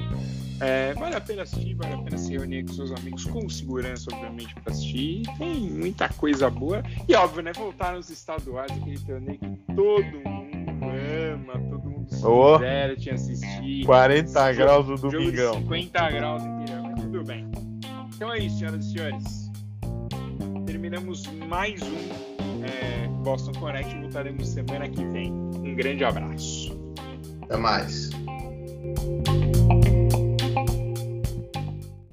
É, vale a pena assistir, vale a pena se reunir com seus amigos com segurança, obviamente, para assistir. Tem muita coisa boa. E óbvio, né? Voltar nos estaduais, aquele torneio que todo mundo ama, todo mundo se Ô. diverte assistir. 40 Jogo- graus do domingão. 50 graus inteiro, tudo bem. Então é isso, senhoras e senhores. Terminamos mais um é, Boston Connect. Voltaremos semana que vem. Um grande abraço. Até mais.